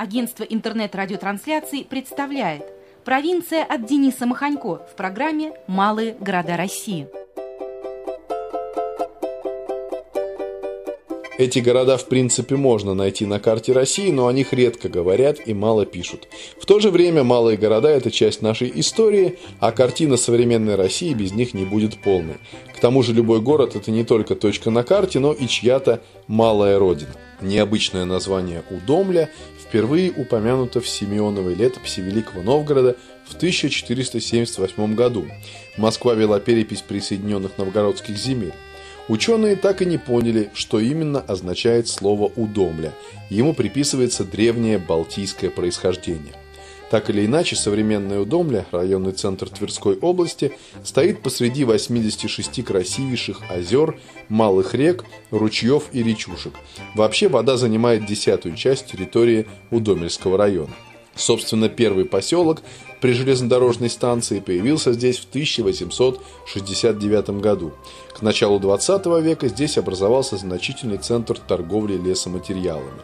Агентство интернет-радиотрансляций представляет Провинция от Дениса Маханько в программе «Малые города России». Эти города, в принципе, можно найти на карте России, но о них редко говорят и мало пишут. В то же время малые города – это часть нашей истории, а картина современной России без них не будет полной. К тому же любой город – это не только точка на карте, но и чья-то малая родина. Необычное название Удомля впервые упомянуто в Симеоновой летописи Великого Новгорода в 1478 году. Москва вела перепись присоединенных новгородских земель. Ученые так и не поняли, что именно означает слово «удомля». Ему приписывается древнее балтийское происхождение. Так или иначе, современная Удомля, районный центр Тверской области, стоит посреди 86 красивейших озер, малых рек, ручьев и речушек. Вообще вода занимает десятую часть территории Удомельского района. Собственно, первый поселок при железнодорожной станции появился здесь в 1869 году. К началу 20 века здесь образовался значительный центр торговли лесоматериалами.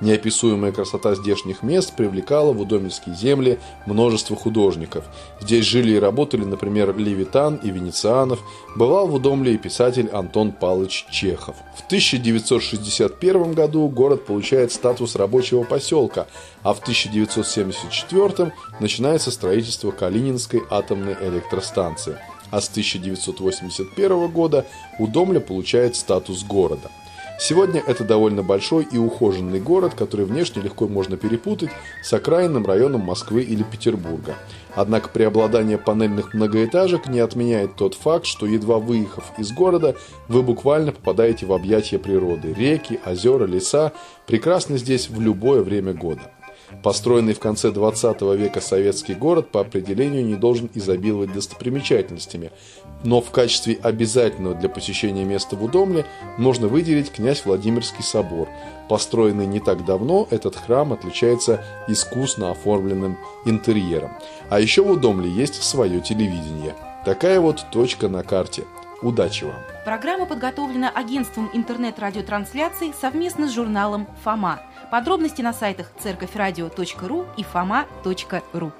Неописуемая красота здешних мест привлекала в удомельские земли множество художников. Здесь жили и работали, например, Левитан и Венецианов, бывал в Удомле и писатель Антон Палыч Чехов. В 1961 году город получает статус рабочего поселка, а в 1974 начинается строительство Калининской атомной электростанции. А с 1981 года Удомля получает статус города – Сегодня это довольно большой и ухоженный город, который внешне легко можно перепутать с окраинным районом Москвы или Петербурга. Однако преобладание панельных многоэтажек не отменяет тот факт, что едва выехав из города, вы буквально попадаете в объятия природы. Реки, озера, леса прекрасны здесь в любое время года. Построенный в конце 20 века советский город по определению не должен изобиловать достопримечательностями, но в качестве обязательного для посещения места в Удомле можно выделить князь Владимирский собор. Построенный не так давно, этот храм отличается искусно оформленным интерьером. А еще в Удомле есть свое телевидение. Такая вот точка на карте. Удачи вам! Программа подготовлена агентством интернет-радиотрансляций совместно с журналом «Фома». Подробности на сайтах церковьрадио.ру и фома.ру.